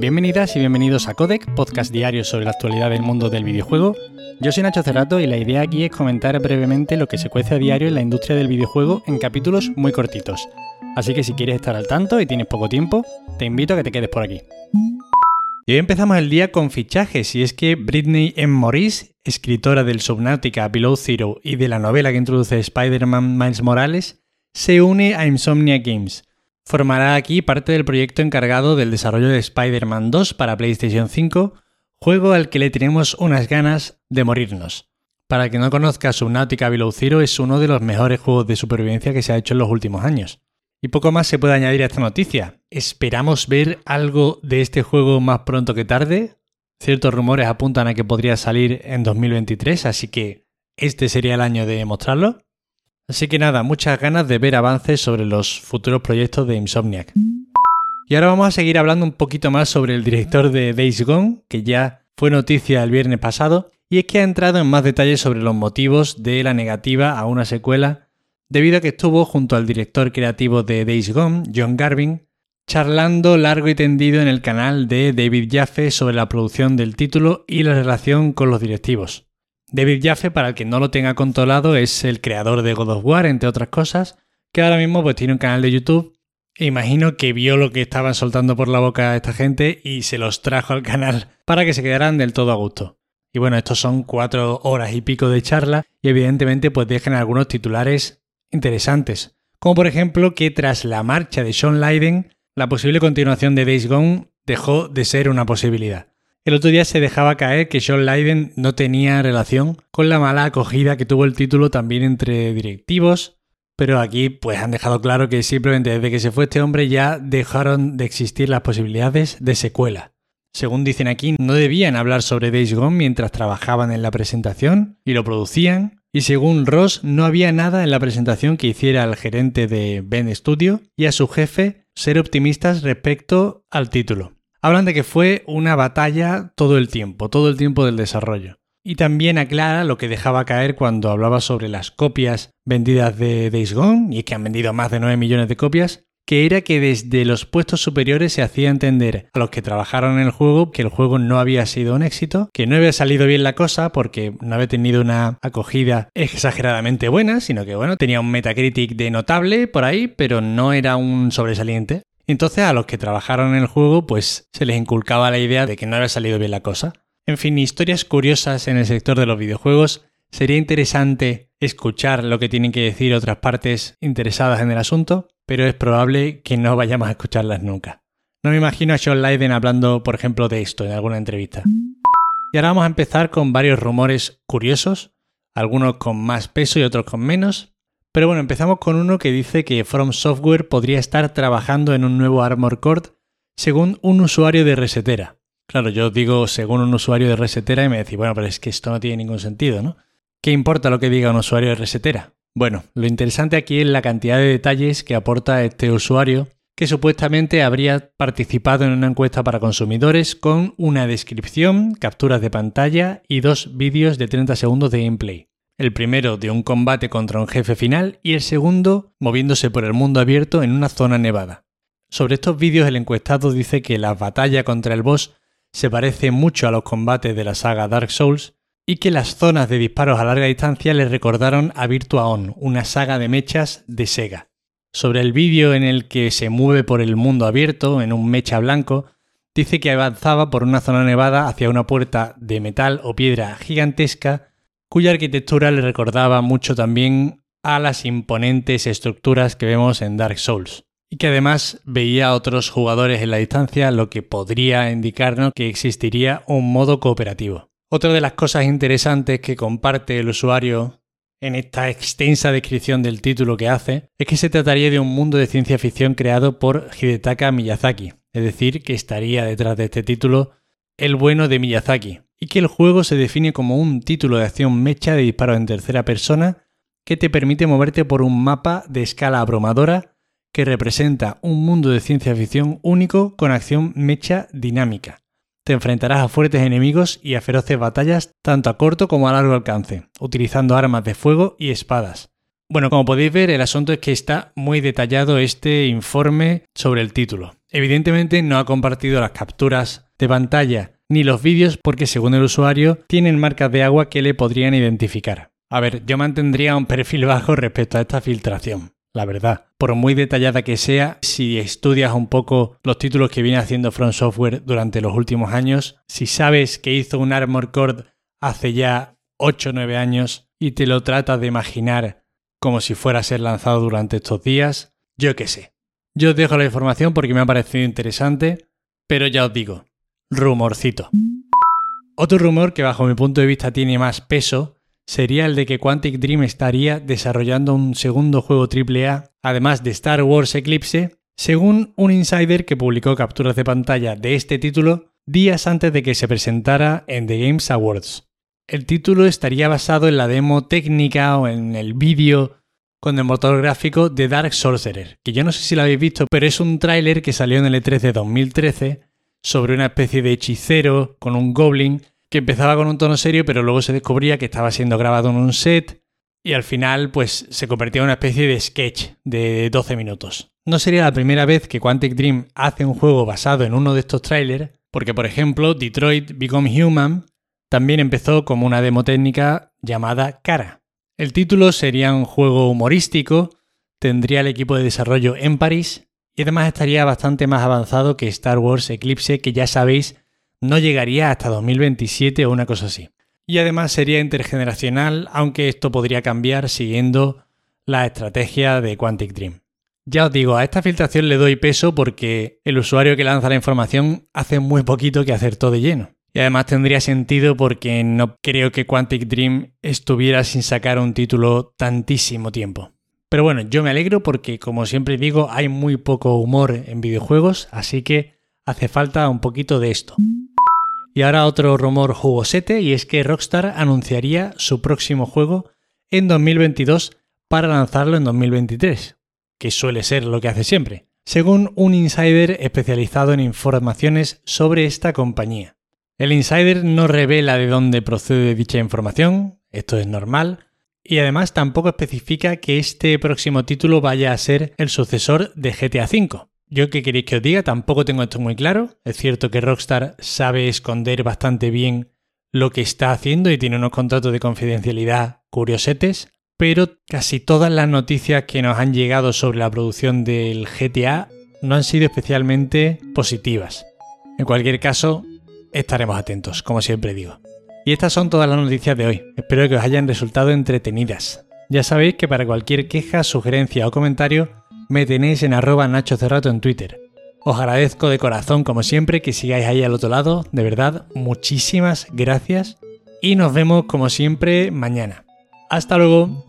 Bienvenidas y bienvenidos a Codec, podcast diario sobre la actualidad del mundo del videojuego. Yo soy Nacho Cerrato y la idea aquí es comentar brevemente lo que se cuece a diario en la industria del videojuego en capítulos muy cortitos. Así que si quieres estar al tanto y tienes poco tiempo, te invito a que te quedes por aquí. Y hoy empezamos el día con fichajes, y es que Britney M. Morris, escritora del Subnautica Below Zero y de la novela que introduce Spider-Man Miles Morales, se une a Insomnia Games. Formará aquí parte del proyecto encargado del desarrollo de Spider-Man 2 para PlayStation 5, juego al que le tenemos unas ganas de morirnos. Para el que no conozca, Subnautica Below Zero es uno de los mejores juegos de supervivencia que se ha hecho en los últimos años. Y poco más se puede añadir a esta noticia. Esperamos ver algo de este juego más pronto que tarde. Ciertos rumores apuntan a que podría salir en 2023, así que este sería el año de mostrarlo. Así que nada, muchas ganas de ver avances sobre los futuros proyectos de Insomniac. Y ahora vamos a seguir hablando un poquito más sobre el director de Days Gone, que ya fue noticia el viernes pasado, y es que ha entrado en más detalles sobre los motivos de la negativa a una secuela debido a que estuvo junto al director creativo de Days Gone, John Garvin, charlando largo y tendido en el canal de David Jaffe sobre la producción del título y la relación con los directivos. David Jaffe, para el que no lo tenga controlado, es el creador de God of War, entre otras cosas, que ahora mismo pues tiene un canal de YouTube. E imagino que vio lo que estaban soltando por la boca esta gente y se los trajo al canal para que se quedaran del todo a gusto. Y bueno, estos son cuatro horas y pico de charla y evidentemente pues dejan algunos titulares interesantes, como por ejemplo que tras la marcha de Sean Leiden, la posible continuación de Days Gone dejó de ser una posibilidad. El otro día se dejaba caer que Sean Leiden no tenía relación con la mala acogida que tuvo el título también entre directivos, pero aquí pues han dejado claro que simplemente desde que se fue este hombre ya dejaron de existir las posibilidades de secuela. Según dicen aquí, no debían hablar sobre Days Gone mientras trabajaban en la presentación y lo producían, y según Ross, no había nada en la presentación que hiciera al gerente de Ben Studio y a su jefe ser optimistas respecto al título. Hablan de que fue una batalla todo el tiempo, todo el tiempo del desarrollo. Y también aclara lo que dejaba caer cuando hablaba sobre las copias vendidas de Days Gone, y que han vendido más de 9 millones de copias, que era que desde los puestos superiores se hacía entender a los que trabajaron en el juego que el juego no había sido un éxito, que no había salido bien la cosa porque no había tenido una acogida exageradamente buena, sino que bueno, tenía un Metacritic de notable por ahí, pero no era un sobresaliente. Entonces a los que trabajaron en el juego pues se les inculcaba la idea de que no había salido bien la cosa. En fin, historias curiosas en el sector de los videojuegos. Sería interesante escuchar lo que tienen que decir otras partes interesadas en el asunto pero es probable que no vayamos a escucharlas nunca. No me imagino a Sean Leiden hablando, por ejemplo, de esto en alguna entrevista. Y ahora vamos a empezar con varios rumores curiosos, algunos con más peso y otros con menos. Pero bueno, empezamos con uno que dice que From Software podría estar trabajando en un nuevo Armor Core según un usuario de Resetera. Claro, yo digo según un usuario de Resetera y me decís, bueno, pero es que esto no tiene ningún sentido, ¿no? ¿Qué importa lo que diga un usuario de Resetera? Bueno, lo interesante aquí es la cantidad de detalles que aporta este usuario que supuestamente habría participado en una encuesta para consumidores con una descripción, capturas de pantalla y dos vídeos de 30 segundos de gameplay. El primero de un combate contra un jefe final y el segundo moviéndose por el mundo abierto en una zona nevada. Sobre estos vídeos el encuestado dice que la batalla contra el boss se parece mucho a los combates de la saga Dark Souls y que las zonas de disparos a larga distancia le recordaron a Virtua On, una saga de mechas de Sega. Sobre el vídeo en el que se mueve por el mundo abierto en un mecha blanco, dice que avanzaba por una zona nevada hacia una puerta de metal o piedra gigantesca cuya arquitectura le recordaba mucho también a las imponentes estructuras que vemos en Dark Souls y que además veía a otros jugadores en la distancia, lo que podría indicarnos que existiría un modo cooperativo. Otra de las cosas interesantes que comparte el usuario en esta extensa descripción del título que hace es que se trataría de un mundo de ciencia ficción creado por Hidetaka Miyazaki, es decir, que estaría detrás de este título el bueno de Miyazaki, y que el juego se define como un título de acción mecha de disparo en tercera persona que te permite moverte por un mapa de escala abrumadora que representa un mundo de ciencia ficción único con acción mecha dinámica te enfrentarás a fuertes enemigos y a feroces batallas tanto a corto como a largo alcance, utilizando armas de fuego y espadas. Bueno, como podéis ver, el asunto es que está muy detallado este informe sobre el título. Evidentemente no ha compartido las capturas de pantalla ni los vídeos porque según el usuario tienen marcas de agua que le podrían identificar. A ver, yo mantendría un perfil bajo respecto a esta filtración, la verdad. Por muy detallada que sea, si estudias un poco los títulos que viene haciendo Front Software durante los últimos años, si sabes que hizo un Armor Core hace ya 8 o 9 años y te lo tratas de imaginar como si fuera a ser lanzado durante estos días, yo qué sé. Yo os dejo la información porque me ha parecido interesante, pero ya os digo, rumorcito. Otro rumor que bajo mi punto de vista tiene más peso sería el de que Quantic Dream estaría desarrollando un segundo juego AAA, además de Star Wars Eclipse, según un insider que publicó capturas de pantalla de este título días antes de que se presentara en The Games Awards. El título estaría basado en la demo técnica o en el vídeo con el motor gráfico de Dark Sorcerer, que yo no sé si lo habéis visto, pero es un tráiler que salió en el E3 de 2013 sobre una especie de hechicero con un goblin que empezaba con un tono serio, pero luego se descubría que estaba siendo grabado en un set y al final pues se convertía en una especie de sketch de 12 minutos. No sería la primera vez que Quantic Dream hace un juego basado en uno de estos trailers, porque por ejemplo Detroit Become Human también empezó como una demo técnica llamada Cara. El título sería un juego humorístico, tendría el equipo de desarrollo en París y además estaría bastante más avanzado que Star Wars Eclipse, que ya sabéis no llegaría hasta 2027 o una cosa así. Y además sería intergeneracional, aunque esto podría cambiar siguiendo la estrategia de Quantic Dream. Ya os digo, a esta filtración le doy peso porque el usuario que lanza la información hace muy poquito que acertó de lleno. Y además tendría sentido porque no creo que Quantic Dream estuviera sin sacar un título tantísimo tiempo. Pero bueno, yo me alegro porque como siempre digo, hay muy poco humor en videojuegos, así que hace falta un poquito de esto. Y ahora otro rumor jugosete y es que Rockstar anunciaría su próximo juego en 2022 para lanzarlo en 2023, que suele ser lo que hace siempre, según un insider especializado en informaciones sobre esta compañía. El insider no revela de dónde procede dicha información, esto es normal, y además tampoco especifica que este próximo título vaya a ser el sucesor de GTA V. Yo qué queréis que os diga, tampoco tengo esto muy claro. Es cierto que Rockstar sabe esconder bastante bien lo que está haciendo y tiene unos contratos de confidencialidad curiosetes, pero casi todas las noticias que nos han llegado sobre la producción del GTA no han sido especialmente positivas. En cualquier caso, estaremos atentos, como siempre digo. Y estas son todas las noticias de hoy. Espero que os hayan resultado entretenidas. Ya sabéis que para cualquier queja, sugerencia o comentario me tenéis en arroba Nacho Cerrato en Twitter. Os agradezco de corazón, como siempre, que sigáis ahí al otro lado. De verdad, muchísimas gracias. Y nos vemos, como siempre, mañana. Hasta luego.